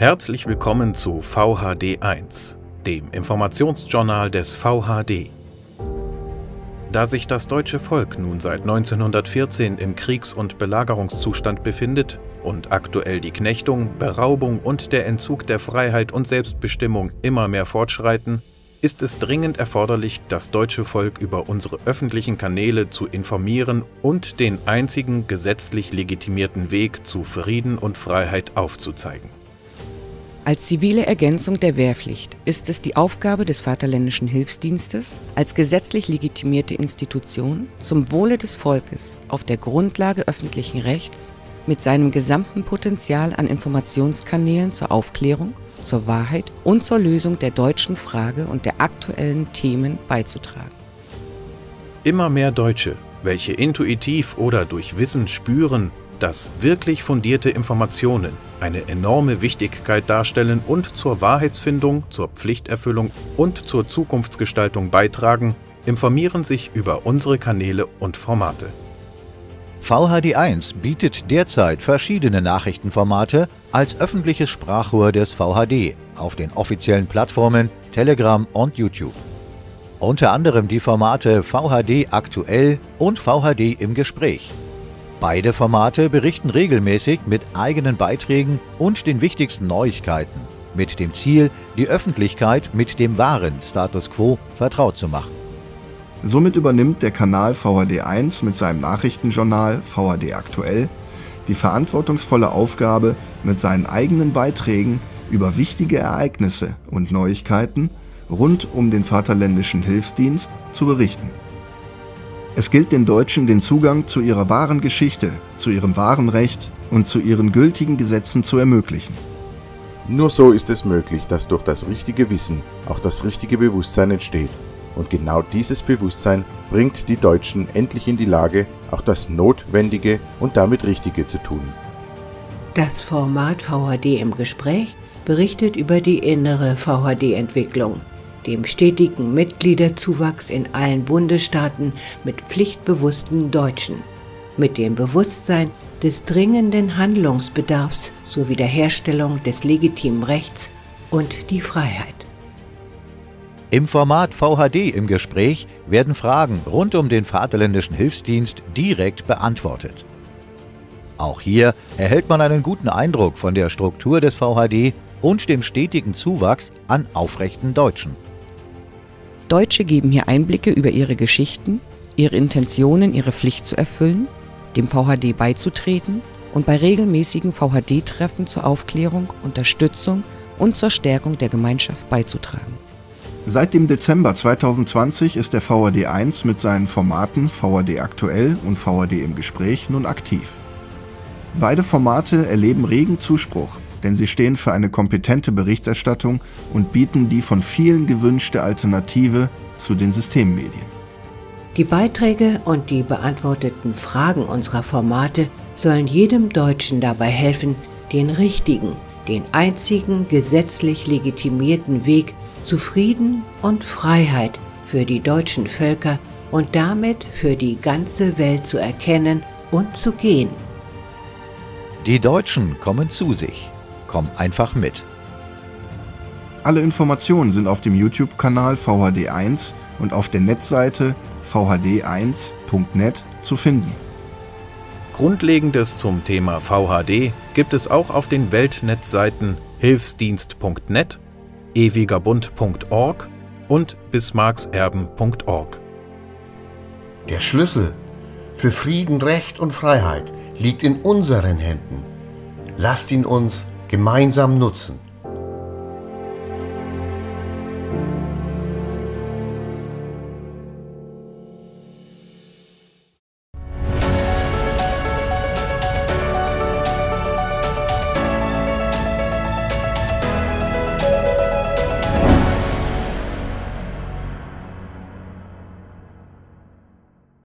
Herzlich willkommen zu VHD1, dem Informationsjournal des VHD. Da sich das deutsche Volk nun seit 1914 im Kriegs- und Belagerungszustand befindet und aktuell die Knechtung, Beraubung und der Entzug der Freiheit und Selbstbestimmung immer mehr fortschreiten, ist es dringend erforderlich, das deutsche Volk über unsere öffentlichen Kanäle zu informieren und den einzigen gesetzlich legitimierten Weg zu Frieden und Freiheit aufzuzeigen. Als zivile Ergänzung der Wehrpflicht ist es die Aufgabe des Vaterländischen Hilfsdienstes, als gesetzlich legitimierte Institution zum Wohle des Volkes auf der Grundlage öffentlichen Rechts mit seinem gesamten Potenzial an Informationskanälen zur Aufklärung, zur Wahrheit und zur Lösung der deutschen Frage und der aktuellen Themen beizutragen. Immer mehr Deutsche, welche intuitiv oder durch Wissen spüren, dass wirklich fundierte Informationen eine enorme Wichtigkeit darstellen und zur Wahrheitsfindung, zur Pflichterfüllung und zur Zukunftsgestaltung beitragen, informieren sich über unsere Kanäle und Formate. VHD1 bietet derzeit verschiedene Nachrichtenformate als öffentliches Sprachrohr des VHD auf den offiziellen Plattformen Telegram und YouTube. Unter anderem die Formate VHD aktuell und VHD im Gespräch. Beide Formate berichten regelmäßig mit eigenen Beiträgen und den wichtigsten Neuigkeiten, mit dem Ziel, die Öffentlichkeit mit dem wahren Status quo vertraut zu machen. Somit übernimmt der Kanal VHD1 mit seinem Nachrichtenjournal VHD aktuell die verantwortungsvolle Aufgabe, mit seinen eigenen Beiträgen über wichtige Ereignisse und Neuigkeiten rund um den Vaterländischen Hilfsdienst zu berichten. Es gilt den Deutschen den Zugang zu ihrer wahren Geschichte, zu ihrem wahren Recht und zu ihren gültigen Gesetzen zu ermöglichen. Nur so ist es möglich, dass durch das richtige Wissen auch das richtige Bewusstsein entsteht. Und genau dieses Bewusstsein bringt die Deutschen endlich in die Lage, auch das Notwendige und damit Richtige zu tun. Das Format VHD im Gespräch berichtet über die innere VHD-Entwicklung dem stetigen Mitgliederzuwachs in allen Bundesstaaten mit pflichtbewussten Deutschen, mit dem Bewusstsein des dringenden Handlungsbedarfs zur Wiederherstellung des legitimen Rechts und die Freiheit. Im Format VHD im Gespräch werden Fragen rund um den Vaterländischen Hilfsdienst direkt beantwortet. Auch hier erhält man einen guten Eindruck von der Struktur des VHD und dem stetigen Zuwachs an aufrechten Deutschen. Deutsche geben hier Einblicke über ihre Geschichten, ihre Intentionen, ihre Pflicht zu erfüllen, dem VHD beizutreten und bei regelmäßigen VHD-Treffen zur Aufklärung, Unterstützung und zur Stärkung der Gemeinschaft beizutragen. Seit dem Dezember 2020 ist der VHD 1 mit seinen Formaten VHD aktuell und VHD im Gespräch nun aktiv. Beide Formate erleben regen Zuspruch denn sie stehen für eine kompetente Berichterstattung und bieten die von vielen gewünschte Alternative zu den Systemmedien. Die Beiträge und die beantworteten Fragen unserer Formate sollen jedem Deutschen dabei helfen, den richtigen, den einzigen gesetzlich legitimierten Weg zu Frieden und Freiheit für die deutschen Völker und damit für die ganze Welt zu erkennen und zu gehen. Die Deutschen kommen zu sich. Komm einfach mit. Alle Informationen sind auf dem YouTube-Kanal VHD1 und auf der Netzseite vhd1.net zu finden. Grundlegendes zum Thema VHD gibt es auch auf den Weltnetzseiten hilfsdienst.net, ewigerbund.org und bismarckserben.org. Der Schlüssel für Frieden, Recht und Freiheit liegt in unseren Händen. Lasst ihn uns gemeinsam nutzen.